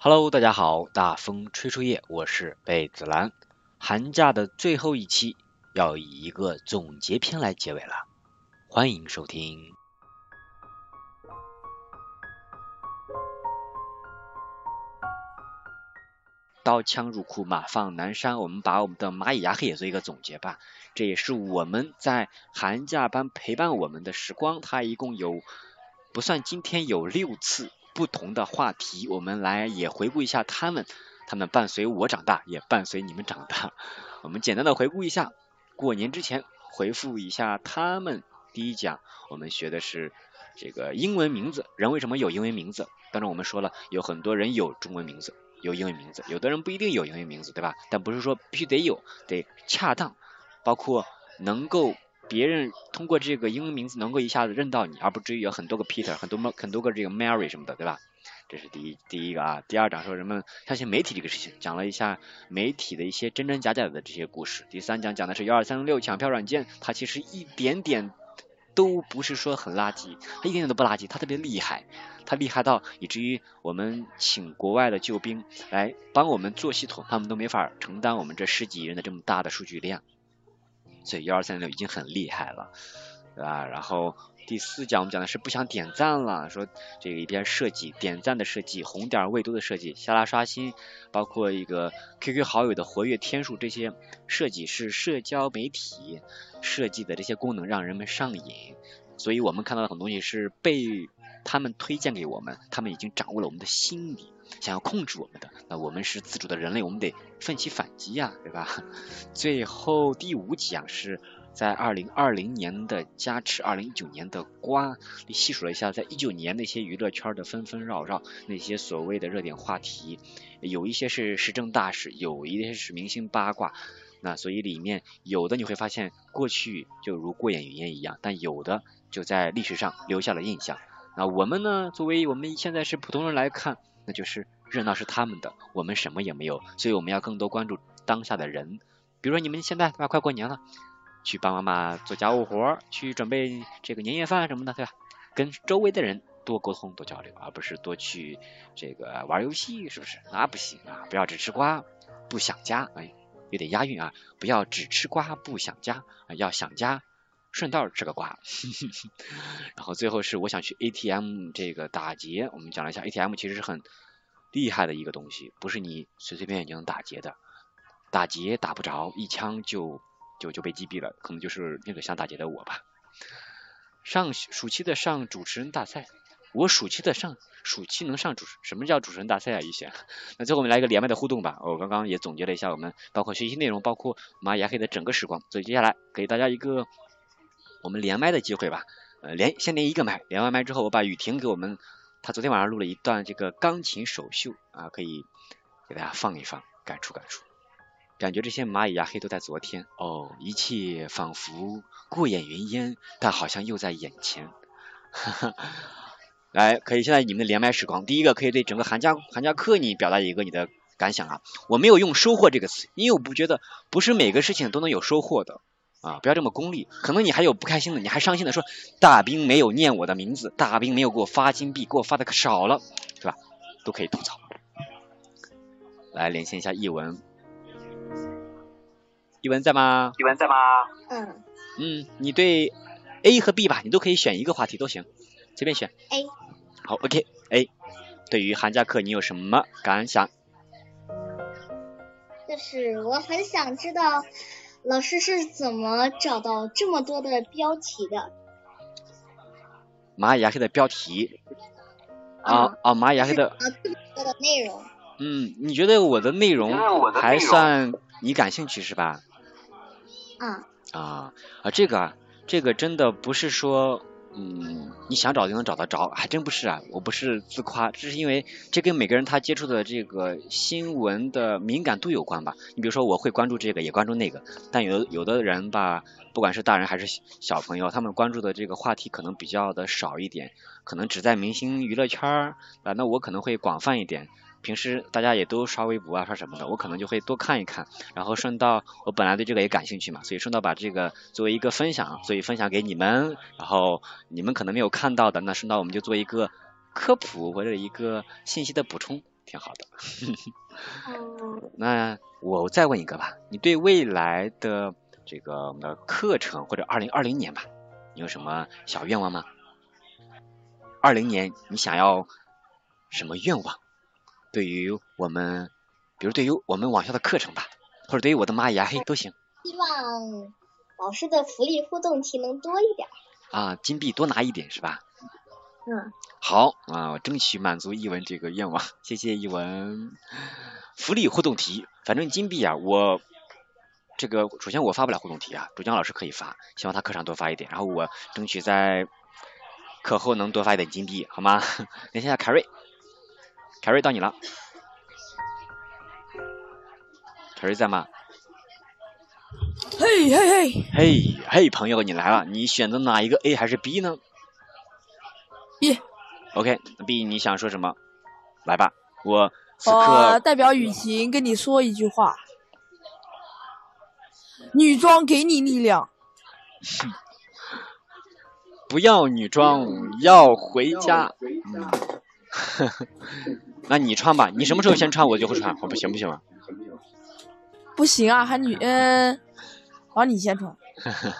Hello，大家好，大风吹树叶，我是贝子兰。寒假的最后一期要以一个总结篇来结尾了，欢迎收听。刀枪入库，马放南山。我们把我们的蚂蚁牙黑也做一个总结吧。这也是我们在寒假班陪伴我们的时光，它一共有不算今天有六次。不同的话题，我们来也回顾一下他们，他们伴随我长大，也伴随你们长大。我们简单的回顾一下，过年之前回复一下他们。第一讲我们学的是这个英文名字，人为什么有英文名字？当然我们说了，有很多人有中文名字，有英文名字，有的人不一定有英文名字，对吧？但不是说必须得有，得恰当，包括能够。别人通过这个英文名字能够一下子认到你，而不至于有很多个 Peter，很多么很多个这个 Mary 什么的，对吧？这是第一第一个啊。第二讲说人们相信媒体这个事情，讲了一下媒体的一些真真假假的这些故事。第三讲讲的是幺二三六抢票软件，它其实一点点都不是说很垃圾，它一点点都不垃圾，它特别厉害，它厉害到以至于我们请国外的救兵来帮我们做系统，他们都没法承担我们这十几亿人的这么大的数据量。所以幺二三六已经很厉害了，对吧？然后第四讲我们讲的是不想点赞了，说这个一边设计点赞的设计，红点未读的设计，下拉刷新，包括一个 QQ 好友的活跃天数这些设计是社交媒体设计的这些功能让人们上瘾，所以我们看到的很多东西是被他们推荐给我们，他们已经掌握了我们的心理。想要控制我们的，那我们是自主的人类，我们得奋起反击呀，对吧？最后第五讲是在二零二零年的加持，二零一九年的瓜，你细数了一下，在一九年那些娱乐圈的纷纷扰扰，那些所谓的热点话题，有一些是时政大事，有一些是明星八卦，那所以里面有的你会发现过去就如过眼云烟一样，但有的就在历史上留下了印象。那我们呢，作为我们现在是普通人来看。那就是热闹是他们的，我们什么也没有，所以我们要更多关注当下的人。比如说你们现在对吧，快过年了，去帮妈妈做家务活，去准备这个年夜饭什么的，对吧？跟周围的人多沟通、多交流，而不是多去这个玩游戏，是不是？那不行啊！不要只吃瓜不想家，哎，有点押韵啊！不要只吃瓜不想家，要想家。顺道吃个瓜，然后最后是我想去 ATM 这个打劫。我们讲了一下 ATM 其实是很厉害的一个东西，不是你随随便便就能打劫的，打劫打不着，一枪就就就被击毙了，可能就是那个想打劫的我吧。上暑期的上主持人大赛，我暑期的上暑期能上主持什么叫主持人大赛啊？一些，那最后我们来一个连麦的互动吧。我刚刚也总结了一下我们包括学习内容，包括蚂蚁黑的整个时光，所以接下来给大家一个。我们连麦的机会吧，呃，连先连一个麦，连完麦之后，我把雨婷给我们，她昨天晚上录了一段这个钢琴首秀啊，可以给大家放一放，感触感触，感觉这些蚂蚁呀黑都在昨天。哦，一切仿佛过眼云烟，但好像又在眼前，哈哈，来，可以现在你们的连麦时光，第一个可以对整个寒假寒假课你表达一个你的感想啊，我没有用收获这个词，因为我不觉得不是每个事情都能有收获的。啊，不要这么功利。可能你还有不开心的，你还伤心的说大兵没有念我的名字，大兵没有给我发金币，给我发的可少了，对吧？都可以吐槽。来连线一下译文，译文在吗？译文在吗？嗯。嗯，你对 A 和 B 吧，你都可以选一个话题都行，随便选。A。好，OK，A。对于寒假课你有什么感想？就是我很想知道。老师是怎么找到这么多的标题的？蚂蚁牙黑的标题，啊啊，蚂蚁牙黑的。啊，这么多的内容。嗯，你觉得我的内容还算你感兴趣是吧？啊。啊啊，这个啊，这个真的不是说。嗯，你想找就能找得着，还真不是啊！我不是自夸，这是因为这跟每个人他接触的这个新闻的敏感度有关吧。你比如说，我会关注这个，也关注那个，但有有的人吧，不管是大人还是小朋友，他们关注的这个话题可能比较的少一点，可能只在明星娱乐圈儿啊。那我可能会广泛一点。平时大家也都刷微博啊，刷什么的，我可能就会多看一看，然后顺道我本来对这个也感兴趣嘛，所以顺道把这个作为一个分享，所以分享给你们，然后你们可能没有看到的，那顺道我们就做一个科普或者一个信息的补充，挺好的。那我再问一个吧，你对未来的这个我们的课程或者二零二零年吧，你有什么小愿望吗？二零年你想要什么愿望？对于我们，比如对于我们网校的课程吧，或者对于我的蚂蚁牙黑都行。希望老师的福利互动题能多一点。啊，金币多拿一点是吧？嗯。好啊，我争取满足一文这个愿望。谢谢一文。福利互动题，反正金币啊，我这个首先我发不了互动题啊，主讲老师可以发，希望他课上多发一点，然后我争取在课后能多发一点金币，好吗？连线下凯瑞。凯瑞到你了，凯瑞在吗？嘿嘿嘿，嘿嘿，朋友你来了，你选择哪一个 A 还是 B 呢？B。OK，B 你想说什么？来吧，我此刻代表雨晴跟你说一句话：女装给你力量。不要女装，要回家。那你穿吧，你什么时候先穿，我就会穿，好不行不行啊？不行啊，还女嗯，好，你先穿。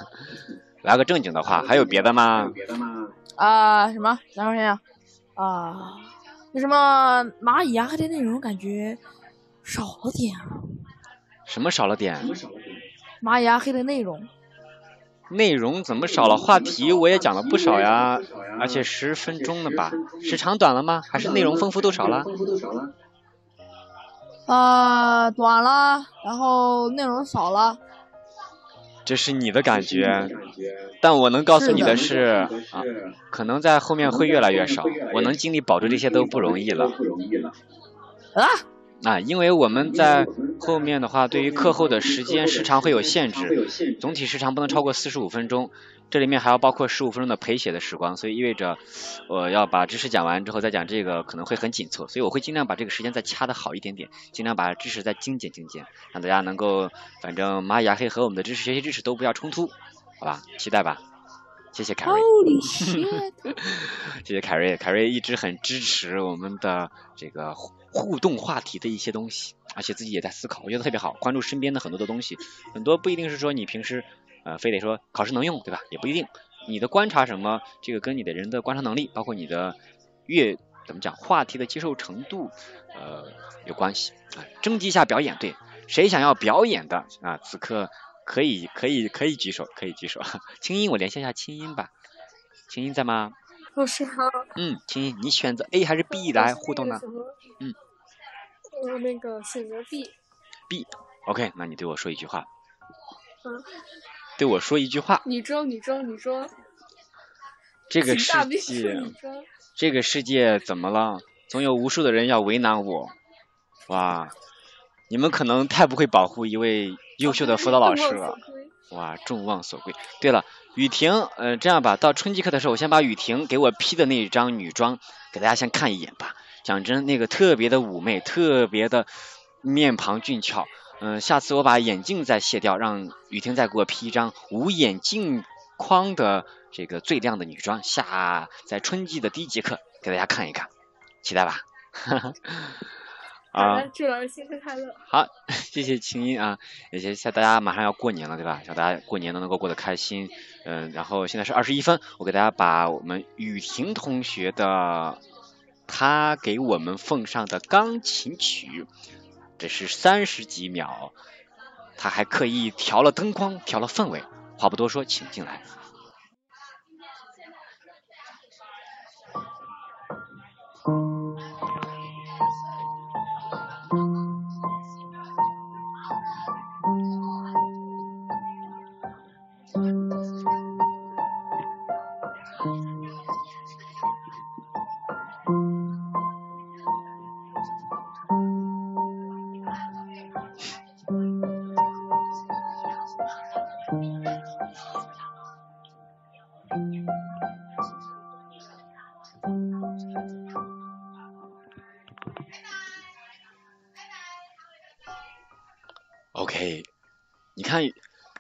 来个正经的话，还有别的吗？啊，什么？等会儿想想啊，那什么蚂蚁牙黑的内容感觉少了点啊。什么少了点？蚂蚁牙黑的内容。内容怎么少了？话题我也讲了不少呀，而且十分钟了吧？时长短了吗？还是内容丰富度少了？啊，短了，然后内容少了。这是你的感觉，但我能告诉你的是啊，可能在后面会越来越少。我能尽力保住这些都不容易了。啊？啊，因为我们在后面的话，对于课后的时间时长会有限制，总体时长不能超过四十五分钟，这里面还要包括十五分钟的陪写的时光，所以意味着我要把知识讲完之后再讲这个可能会很紧凑，所以我会尽量把这个时间再掐的好一点点，尽量把知识再精简精简，让大家能够反正蚂蚁牙黑和我们的知识学习知识都不要冲突，好吧，期待吧。谢谢凯瑞，谢谢凯瑞，凯瑞一直很支持我们的这个互动话题的一些东西，而且自己也在思考，我觉得特别好，关注身边的很多的东西，很多不一定是说你平时呃非得说考试能用，对吧？也不一定，你的观察什么，这个跟你的人的观察能力，包括你的阅怎么讲话题的接受程度呃有关系啊。征集一下表演，对，谁想要表演的啊？此刻。可以可以可以举手，可以举手。青音，我连线一下青音吧。青音在吗？老师好。嗯，请，你选择 A 还是 B 来互动呢？嗯。我那个选择 B。B，OK，那你对我说一句话。嗯。对我说一句话。女装，女装，女装。这个世界，这个世界怎么了？总有无数的人要为难我。哇，你们可能太不会保护一位。优秀的辅导老师了，哇，众望所归。对了，雨婷，呃，这样吧，到春季课的时候，我先把雨婷给我 P 的那一张女装给大家先看一眼吧。讲真，那个特别的妩媚，特别的面庞俊俏。嗯，下次我把眼镜再卸掉，让雨婷再给我 P 一张无眼镜框的这个最亮的女装，下在春季的第一节课给大家看一看，期待吧。哈 哈啊！祝老师新春快乐！好，谢谢青音啊，也谢谢大家马上要过年了，对吧？希望大家过年都能够过得开心。嗯，然后现在是二十一分，我给大家把我们雨婷同学的他给我们奉上的钢琴曲，这是三十几秒，他还刻意调了灯光，调了氛围。话不多说，请进来。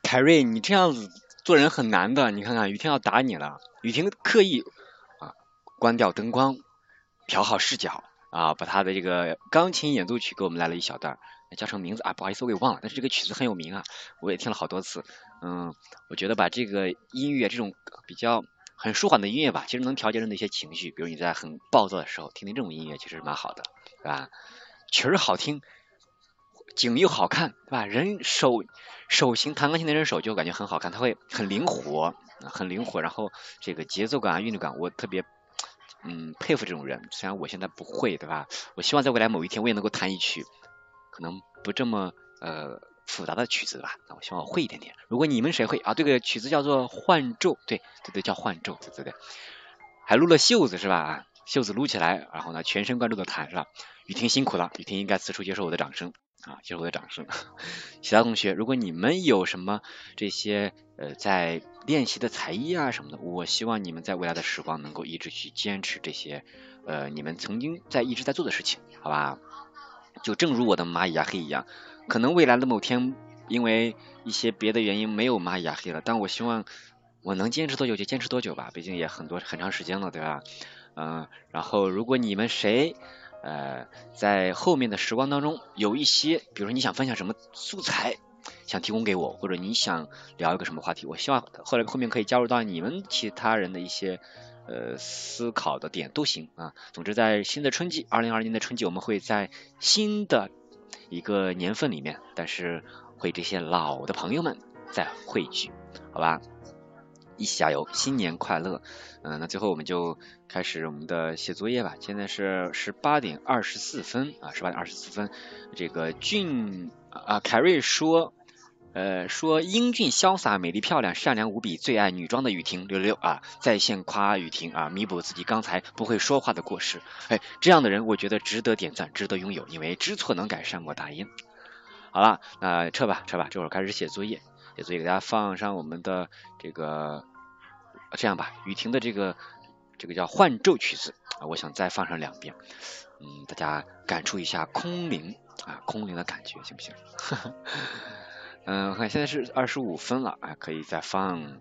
凯瑞，你这样子做人很难的。你看看雨婷要打你了，雨婷刻意啊关掉灯光，调好视角啊，把他的这个钢琴演奏曲给我们来了一小段，叫成名字啊，不好意思我给忘了，但是这个曲子很有名啊，我也听了好多次。嗯，我觉得把这个音乐这种比较很舒缓的音乐吧，其实能调节人的一些情绪，比如你在很暴躁的时候听听这种音乐，其实蛮好的，是吧？曲儿好听。景又好看，对吧？人手手型弹钢琴的人手就感觉很好看，他会很灵活，很灵活。然后这个节奏感啊、韵律感，我特别嗯佩服这种人。虽然我现在不会，对吧？我希望在未来某一天我也能够弹一曲可能不这么呃复杂的曲子吧。那我希望我会一点点。如果你们谁会啊？这个曲子叫做《幻咒》，对对对，叫《幻咒》，对对对。还撸了袖子是吧？袖子撸起来，然后呢，全神贯注的弹是吧？雨婷辛苦了，雨婷应该此处接受我的掌声。啊，接受我的掌声。其他同学，如果你们有什么这些呃在练习的才艺啊什么的，我希望你们在未来的时光能够一直去坚持这些呃你们曾经在一直在做的事情，好吧？就正如我的蚂蚁牙黑一样，可能未来的某天因为一些别的原因没有蚂蚁牙黑了，但我希望我能坚持多久就坚持多久吧，毕竟也很多很长时间了，对吧？嗯，然后如果你们谁。呃，在后面的时光当中，有一些，比如说你想分享什么素材，想提供给我，或者你想聊一个什么话题，我希望后来后面可以加入到你们其他人的一些呃思考的点都行啊。总之，在新的春季，二零二零年的春季，我们会在新的一个年份里面，但是会这些老的朋友们再汇聚，好吧？一起加油，新年快乐！嗯，那最后我们就开始我们的写作业吧。现在是十八点二十四分啊，十八点二十四分。这个俊啊，凯瑞说，呃，说英俊潇洒、美丽漂亮、善良无比、最爱女装的雨婷六六六啊，在线夸雨婷啊，弥补自己刚才不会说话的过失。哎，这样的人我觉得值得点赞，值得拥有，因为知错能改，善莫大焉。好了，那撤吧，撤吧，这会儿开始写作业。所以给大家放上我们的这个，这样吧，雨婷的这个这个叫《幻奏》曲子啊，我想再放上两遍，嗯，大家感触一下空灵啊，空灵的感觉，行不行？嗯，我看现在是二十五分了啊，可以再放。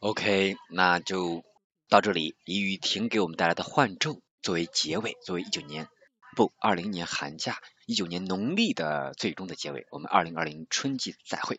OK，那就到这里，以雨婷给我们带来的《幻咒》作为结尾，作为一九年不二零年寒假，一九年农历的最终的结尾。我们二零二零春季再会。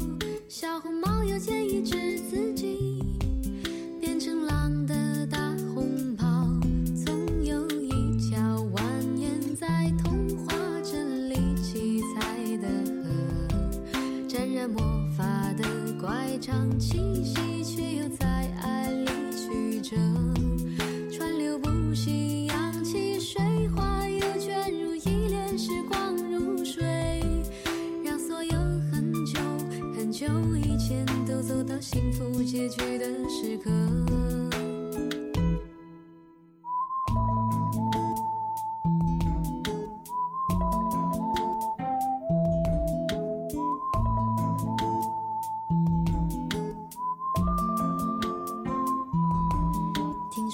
小红帽又建议治自己变成狼的大红袍。总有一条蜿蜒在童话镇里七彩的河，沾染魔法的乖张气息，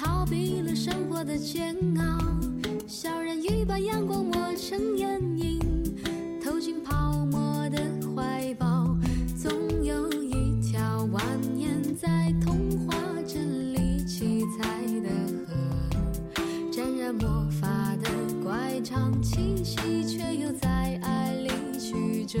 逃避了生活的煎熬，小人鱼把阳光抹成眼影，投进泡沫的怀抱。总有一条蜿蜒在童话镇里七彩的河，沾染魔法的乖张气息，却又在爱里曲折。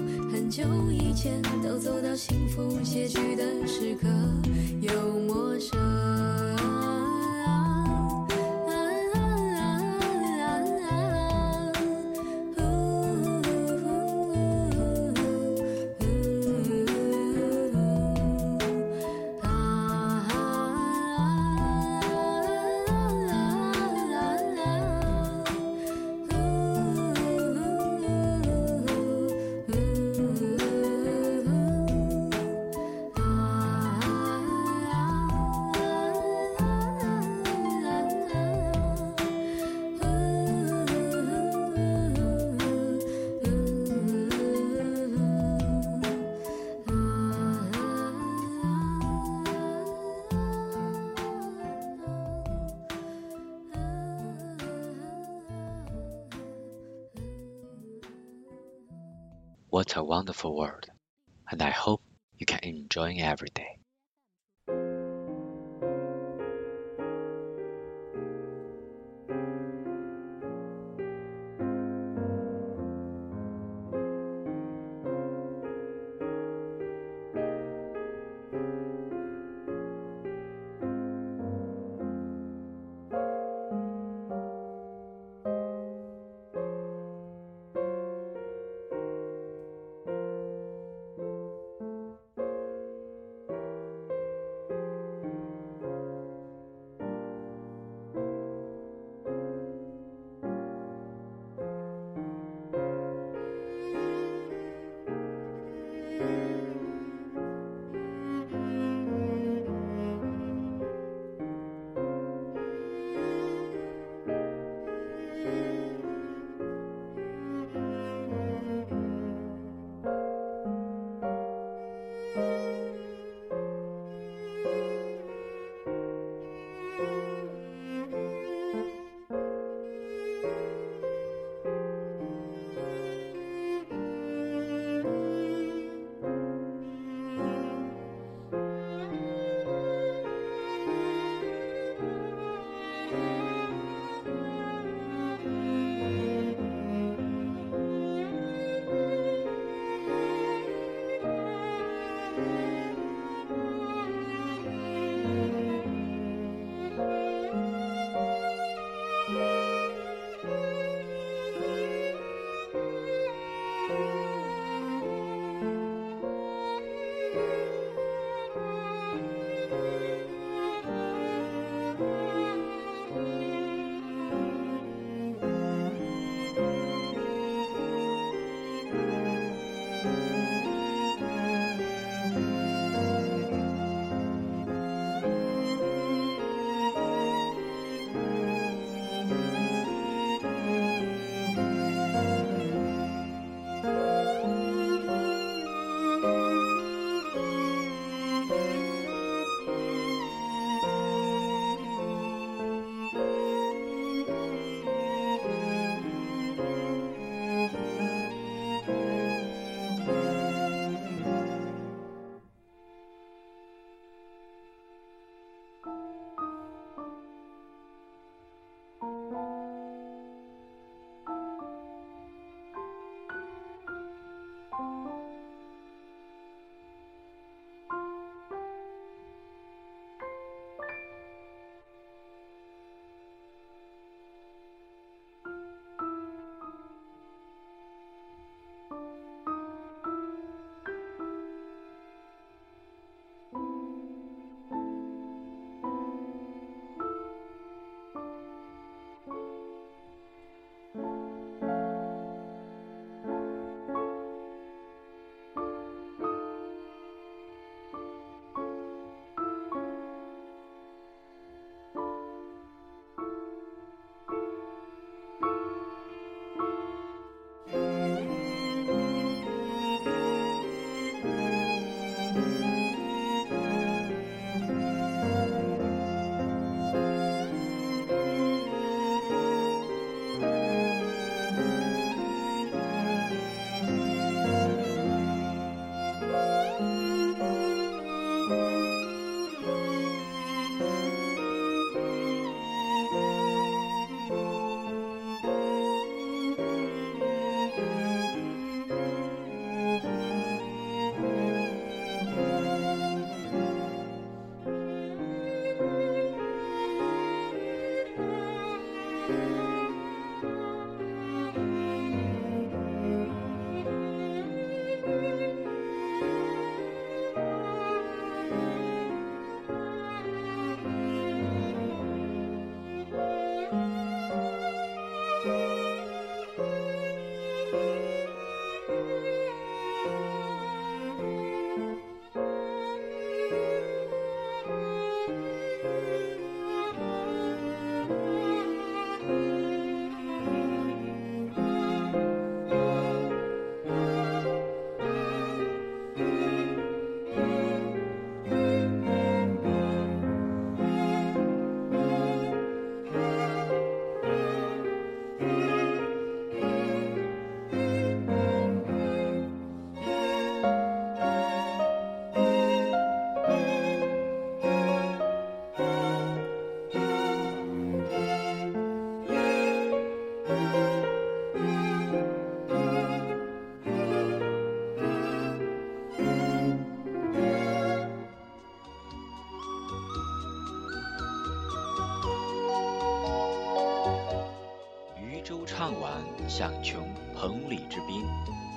久以前都走到幸福结局的时刻，又陌生。What a wonderful world, and I hope you can enjoy every day.